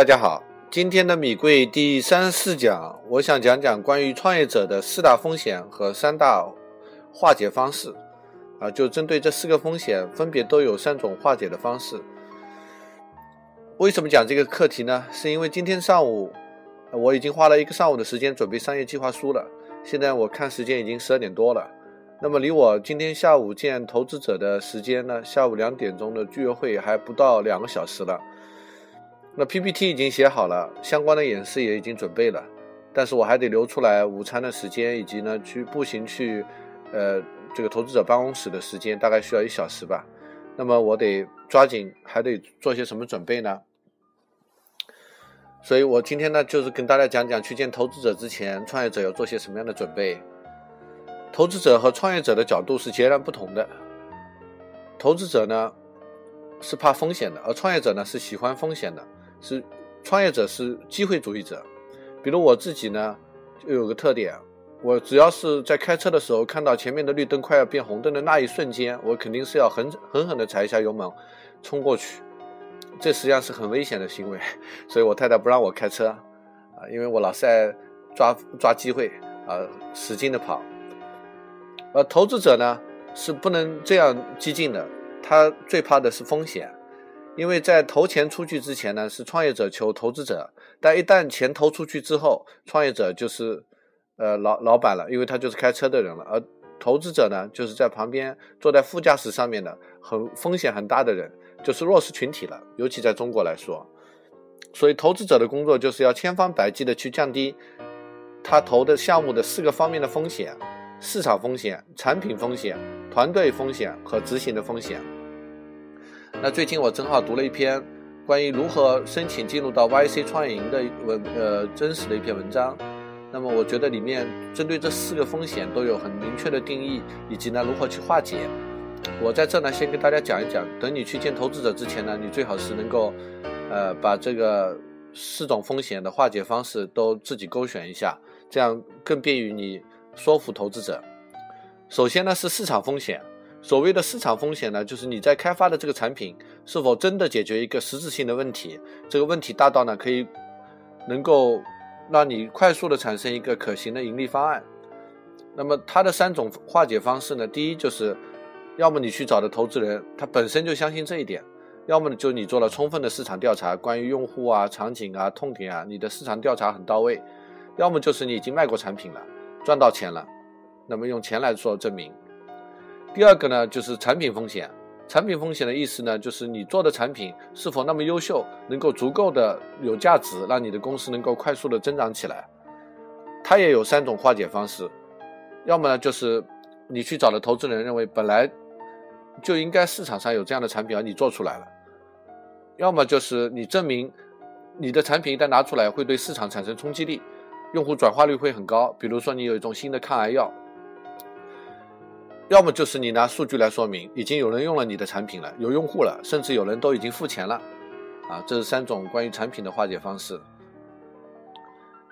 大家好，今天的米贵第三十四讲，我想讲讲关于创业者的四大风险和三大化解方式。啊，就针对这四个风险，分别都有三种化解的方式。为什么讲这个课题呢？是因为今天上午我已经花了一个上午的时间准备商业计划书了。现在我看时间已经十二点多了，那么离我今天下午见投资者的时间呢，下午两点钟的聚约会还不到两个小时了。那 PPT 已经写好了，相关的演示也已经准备了，但是我还得留出来午餐的时间，以及呢去步行去，呃，这个投资者办公室的时间，大概需要一小时吧。那么我得抓紧，还得做些什么准备呢？所以我今天呢，就是跟大家讲讲去见投资者之前，创业者要做些什么样的准备。投资者和创业者的角度是截然不同的。投资者呢是怕风险的，而创业者呢是喜欢风险的。是创业者是机会主义者，比如我自己呢，就有个特点，我只要是在开车的时候看到前面的绿灯快要变红灯的那一瞬间，我肯定是要狠狠狠地踩一下油门，冲过去。这实际上是很危险的行为，所以我太太不让我开车，啊，因为我老是爱抓抓机会啊，使劲的跑。而投资者呢是不能这样激进的，他最怕的是风险。因为在投钱出去之前呢，是创业者求投资者，但一旦钱投出去之后，创业者就是呃老老板了，因为他就是开车的人了，而投资者呢，就是在旁边坐在副驾驶上面的很风险很大的人，就是弱势群体了，尤其在中国来说，所以投资者的工作就是要千方百计的去降低他投的项目的四个方面的风险：市场风险、产品风险、团队风险和执行的风险。那最近我正好读了一篇关于如何申请进入到 YC 创业营的文呃真实的一篇文章，那么我觉得里面针对这四个风险都有很明确的定义，以及呢如何去化解。我在这呢先跟大家讲一讲，等你去见投资者之前呢，你最好是能够呃把这个四种风险的化解方式都自己勾选一下，这样更便于你说服投资者。首先呢是市场风险。所谓的市场风险呢，就是你在开发的这个产品是否真的解决一个实质性的问题，这个问题大到呢可以能够让你快速的产生一个可行的盈利方案。那么它的三种化解方式呢，第一就是，要么你去找的投资人他本身就相信这一点，要么就你做了充分的市场调查，关于用户啊、场景啊、痛点啊，你的市场调查很到位，要么就是你已经卖过产品了，赚到钱了，那么用钱来做证明。第二个呢，就是产品风险。产品风险的意思呢，就是你做的产品是否那么优秀，能够足够的有价值，让你的公司能够快速的增长起来。它也有三种化解方式，要么，就是你去找的投资人认为本来就应该市场上有这样的产品，而你做出来了；要么就是你证明你的产品一旦拿出来会对市场产生冲击力，用户转化率会很高。比如说你有一种新的抗癌药。要么就是你拿数据来说明，已经有人用了你的产品了，有用户了，甚至有人都已经付钱了，啊，这是三种关于产品的化解方式。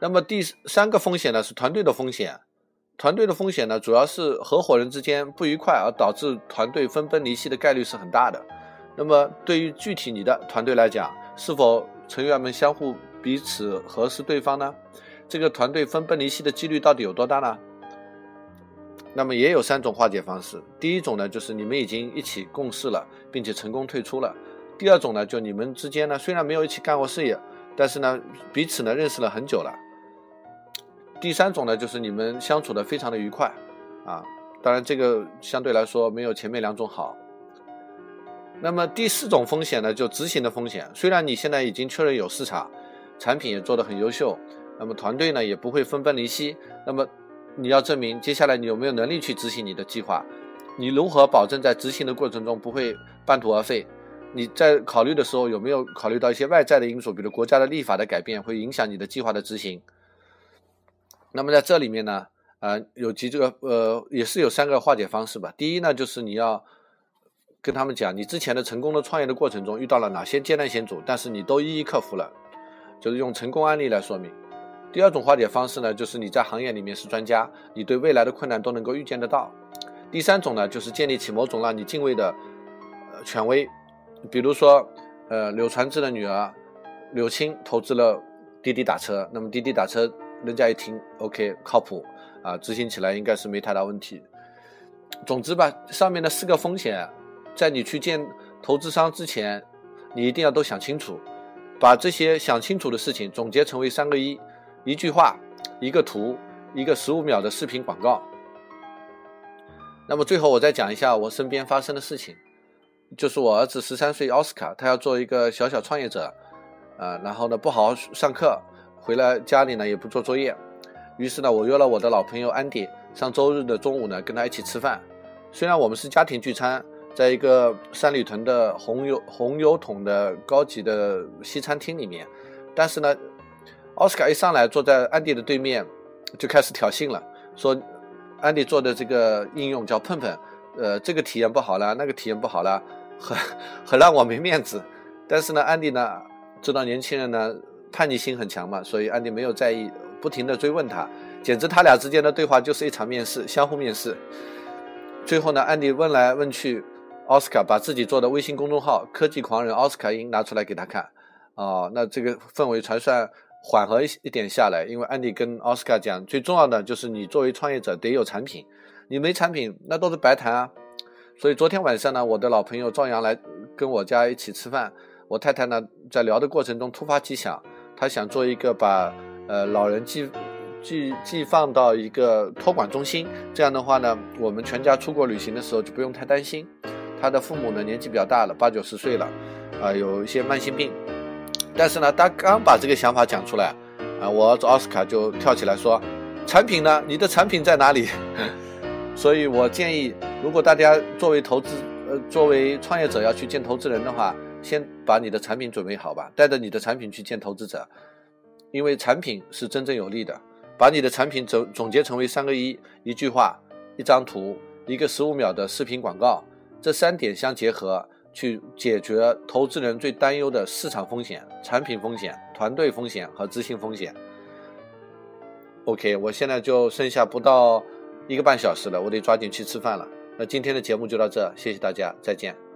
那么第三个风险呢是团队的风险，团队的风险呢主要是合伙人之间不愉快而导致团队分崩离析的概率是很大的。那么对于具体你的团队来讲，是否成员们相互彼此核实对方呢？这个团队分崩离析的几率到底有多大呢？那么也有三种化解方式。第一种呢，就是你们已经一起共事了，并且成功退出了；第二种呢，就你们之间呢虽然没有一起干过事业，但是呢彼此呢认识了很久了；第三种呢，就是你们相处的非常的愉快啊。当然这个相对来说没有前面两种好。那么第四种风险呢，就执行的风险。虽然你现在已经确认有市场，产品也做得很优秀，那么团队呢也不会分崩离析，那么。你要证明接下来你有没有能力去执行你的计划，你如何保证在执行的过程中不会半途而废？你在考虑的时候有没有考虑到一些外在的因素，比如国家的立法的改变会影响你的计划的执行？那么在这里面呢，呃，有几个呃，也是有三个化解方式吧。第一呢，就是你要跟他们讲，你之前的成功的创业的过程中遇到了哪些艰难险阻，但是你都一一克服了，就是用成功案例来说明。第二种化解方式呢，就是你在行业里面是专家，你对未来的困难都能够预见得到。第三种呢，就是建立起某种让你敬畏的呃权威，比如说，呃，柳传志的女儿柳青投资了滴滴打车，那么滴滴打车，人家一听，OK，靠谱啊，执行起来应该是没太大问题。总之吧，上面的四个风险，在你去见投资商之前，你一定要都想清楚，把这些想清楚的事情总结成为三个一：一句话、一个图、一个十五秒的视频广告。那么最后我再讲一下我身边发生的事情，就是我儿子十三岁奥斯卡，他要做一个小小创业者，啊，然后呢不好好上课，回来家里呢也不做作业，于是呢我约了我的老朋友安迪。上周日的中午呢，跟他一起吃饭。虽然我们是家庭聚餐，在一个三里屯的红油红油桶的高级的西餐厅里面，但是呢，奥斯卡一上来坐在安迪的对面，就开始挑衅了，说安迪做的这个应用叫碰碰，呃，这个体验不好了，那个体验不好了，很很让我没面子。但是呢，安迪呢知道年轻人呢叛逆心很强嘛，所以安迪没有在意，不停的追问他。简直他俩之间的对话就是一场面试，相互面试。最后呢，安迪问来问去，奥斯卡把自己做的微信公众号“科技狂人奥斯卡音”拿出来给他看。哦，那这个氛围才算缓和一一点下来。因为安迪跟奥斯卡讲，最重要的就是你作为创业者得有产品，你没产品那都是白谈啊。所以昨天晚上呢，我的老朋友赵阳来跟我家一起吃饭，我太太呢在聊的过程中突发奇想，她想做一个把呃老人寄。寄寄放到一个托管中心，这样的话呢，我们全家出国旅行的时候就不用太担心。他的父母呢年纪比较大了，八九十岁了，啊，有一些慢性病。但是呢，他刚把这个想法讲出来，啊，我奥斯卡就跳起来说：“产品呢？你的产品在哪里？” 所以我建议，如果大家作为投资，呃，作为创业者要去见投资人的话，先把你的产品准备好吧，带着你的产品去见投资者，因为产品是真正有利的。把你的产品总总结成为三个一：一句话、一张图、一个十五秒的视频广告。这三点相结合，去解决投资人最担忧的市场风险、产品风险、团队风险和执行风险。OK，我现在就剩下不到一个半小时了，我得抓紧去吃饭了。那今天的节目就到这，谢谢大家，再见。